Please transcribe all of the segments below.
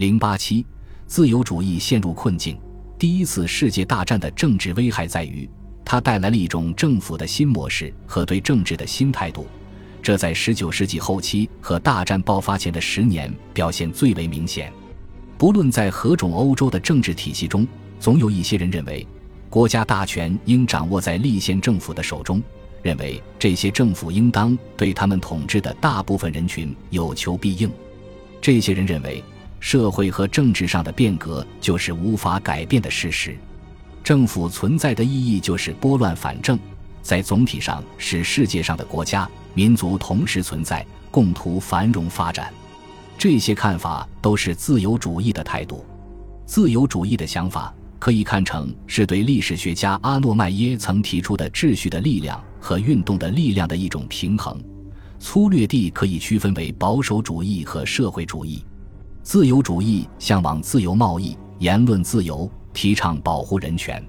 零八七，自由主义陷入困境。第一次世界大战的政治危害在于，它带来了一种政府的新模式和对政治的新态度。这在十九世纪后期和大战爆发前的十年表现最为明显。不论在何种欧洲的政治体系中，总有一些人认为，国家大权应掌握在立宪政府的手中，认为这些政府应当对他们统治的大部分人群有求必应。这些人认为。社会和政治上的变革就是无法改变的事实。政府存在的意义就是拨乱反正，在总体上使世界上的国家、民族同时存在，共图繁荣发展。这些看法都是自由主义的态度。自由主义的想法可以看成是对历史学家阿诺迈耶曾提出的秩序的力量和运动的力量的一种平衡。粗略地可以区分为保守主义和社会主义。自由主义向往自由贸易、言论自由，提倡保护人权。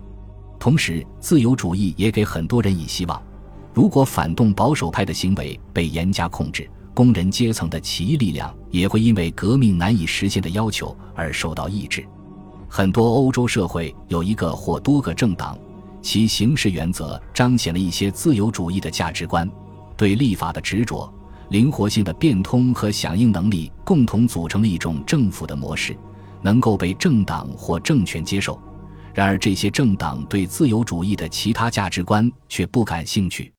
同时，自由主义也给很多人以希望：如果反动保守派的行为被严加控制，工人阶层的起义力量也会因为革命难以实现的要求而受到抑制。很多欧洲社会有一个或多个政党，其行事原则彰显了一些自由主义的价值观，对立法的执着。灵活性的变通和响应能力共同组成了一种政府的模式，能够被政党或政权接受。然而，这些政党对自由主义的其他价值观却不感兴趣。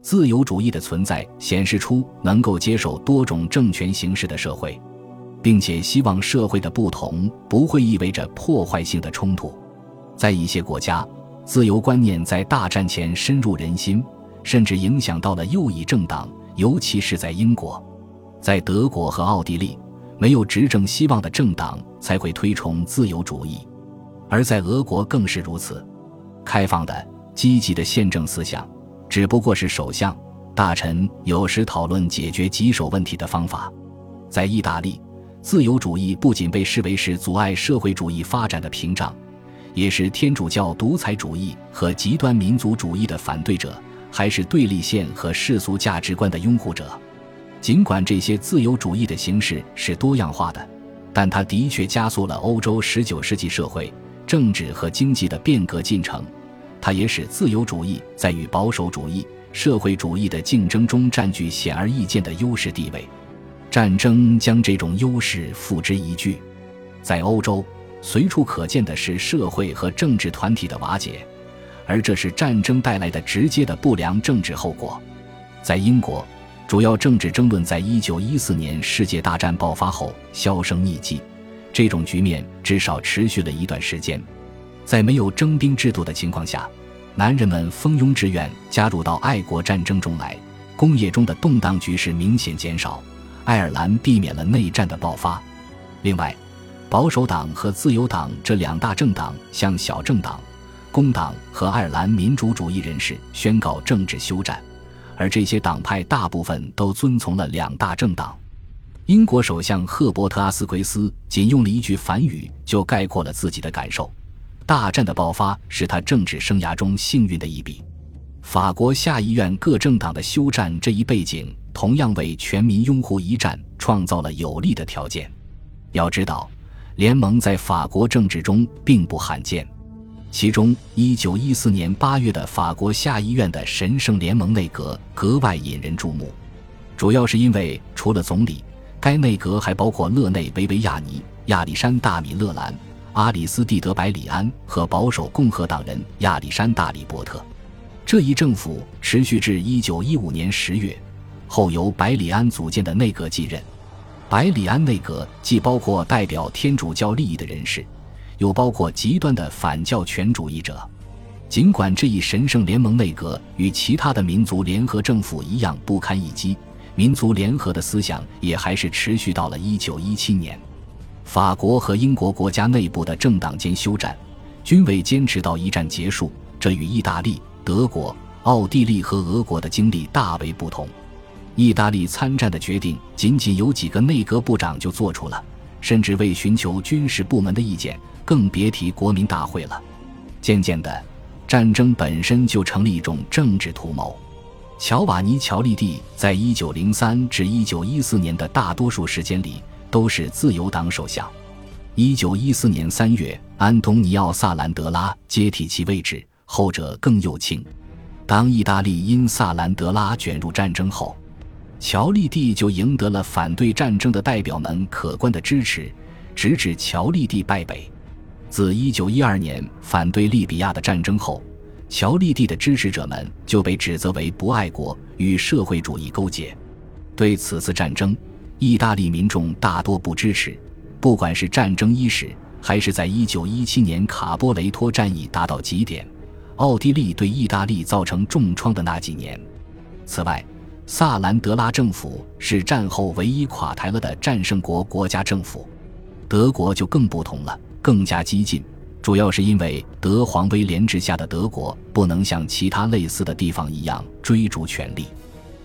自由主义的存在显示出能够接受多种政权形式的社会，并且希望社会的不同不会意味着破坏性的冲突。在一些国家，自由观念在大战前深入人心，甚至影响到了右翼政党。尤其是在英国，在德国和奥地利，没有执政希望的政党才会推崇自由主义；而在俄国更是如此。开放的、积极的宪政思想，只不过是首相、大臣有时讨论解决棘手问题的方法。在意大利，自由主义不仅被视为是阻碍社会主义发展的屏障，也是天主教独裁主义和极端民族主义的反对者。还是对立线和世俗价值观的拥护者，尽管这些自由主义的形式是多样化的，但它的确加速了欧洲19世纪社会、政治和经济的变革进程。它也使自由主义在与保守主义、社会主义的竞争中占据显而易见的优势地位。战争将这种优势付之一炬。在欧洲，随处可见的是社会和政治团体的瓦解。而这是战争带来的直接的不良政治后果。在英国，主要政治争论在一九一四年世界大战爆发后销声匿迹。这种局面至少持续了一段时间。在没有征兵制度的情况下，男人们蜂拥志愿加入到爱国战争中来，工业中的动荡局势明显减少。爱尔兰避免了内战的爆发。另外，保守党和自由党这两大政党向小政党。工党和爱尔兰民主主义人士宣告政治休战，而这些党派大部分都遵从了两大政党。英国首相赫伯特·阿斯奎斯仅用了一句反语就概括了自己的感受：大战的爆发是他政治生涯中幸运的一笔。法国下议院各政党的休战这一背景，同样为全民拥护一战创造了有利的条件。要知道，联盟在法国政治中并不罕见。其中，1914年8月的法国下议院的神圣联盟内阁格外引人注目，主要是因为除了总理，该内阁还包括勒内·维维亚尼、亚历山大·米勒兰、阿里斯蒂德·百里安和保守共和党人亚历山大·里伯特。这一政府持续至1915年10月，后由百里安组建的内阁继任。百里安内阁既包括代表天主教利益的人士。又包括极端的反教权主义者。尽管这一神圣联盟内阁与其他的民族联合政府一样不堪一击，民族联合的思想也还是持续到了1917年。法国和英国国家内部的政党间休战，均未坚持到一战结束。这与意大利、德国、奥地利和俄国的经历大为不同。意大利参战的决定，仅仅有几个内阁部长就做出了，甚至未寻求军事部门的意见。更别提国民大会了。渐渐的，战争本身就成了一种政治图谋。乔瓦尼·乔利蒂在1903至1914年的大多数时间里都是自由党首相。一九一四年三月，安东尼奥·萨兰德拉接替其位置，后者更右倾。当意大利因萨兰德拉卷入战争后，乔利蒂就赢得了反对战争的代表们可观的支持，直至乔利蒂败北。自一九一二年反对利比亚的战争后，乔利蒂的支持者们就被指责为不爱国，与社会主义勾结。对此次战争，意大利民众大多不支持。不管是战争伊始，还是在一九一七年卡波雷托战役达到极点，奥地利对意大利造成重创的那几年。此外，萨兰德拉政府是战后唯一垮台了的战胜国国家政府。德国就更不同了，更加激进，主要是因为德皇威廉治下的德国不能像其他类似的地方一样追逐权力。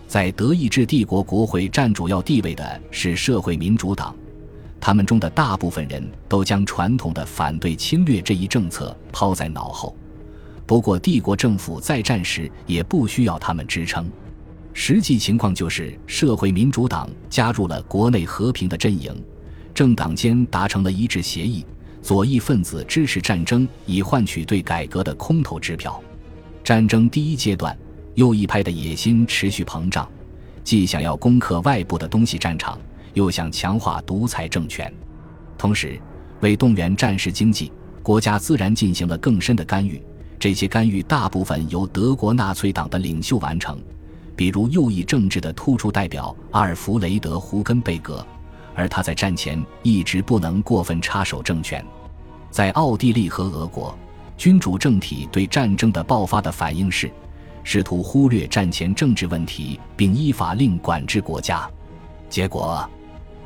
在德意志帝国国会占主要地位的是社会民主党。他们中的大部分人都将传统的反对侵略这一政策抛在脑后。不过，帝国政府在战时也不需要他们支撑。实际情况就是，社会民主党加入了国内和平的阵营，政党间达成了一致协议。左翼分子支持战争，以换取对改革的空头支票。战争第一阶段，右翼派的野心持续膨胀，既想要攻克外部的东西战场。又想强化独裁政权，同时为动员战时经济，国家自然进行了更深的干预。这些干预大部分由德国纳粹党的领袖完成，比如右翼政治的突出代表阿尔弗雷德·胡根贝格，而他在战前一直不能过分插手政权。在奥地利和俄国，君主政体对战争的爆发的反应是，试图忽略战前政治问题，并依法令管制国家，结果。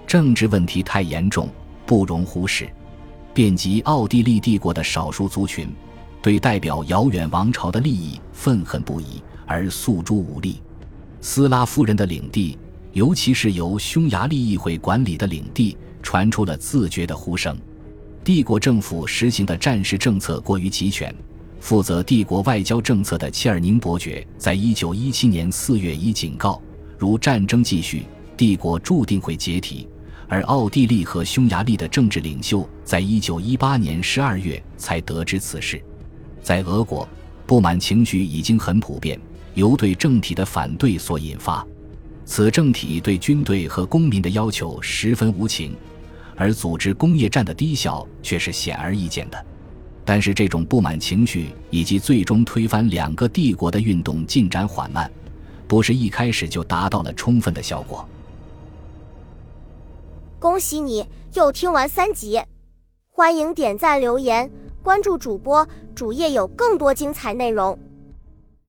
政治问题太严重，不容忽视。遍及奥地利帝国的少数族群，对代表遥远王朝的利益愤恨不已，而诉诸武力。斯拉夫人的领地，尤其是由匈牙利议会管理的领地，传出了自觉的呼声。帝国政府实行的战时政策过于集权。负责帝国外交政策的切尔宁伯爵，在一九一七年四月已警告：如战争继续，帝国注定会解体。而奥地利和匈牙利的政治领袖在一九一八年十二月才得知此事。在俄国，不满情绪已经很普遍，由对政体的反对所引发。此政体对军队和公民的要求十分无情，而组织工业战的低效却是显而易见的。但是，这种不满情绪以及最终推翻两个帝国的运动进展缓慢，不是一开始就达到了充分的效果。恭喜你又听完三集，欢迎点赞、留言、关注主播，主页有更多精彩内容。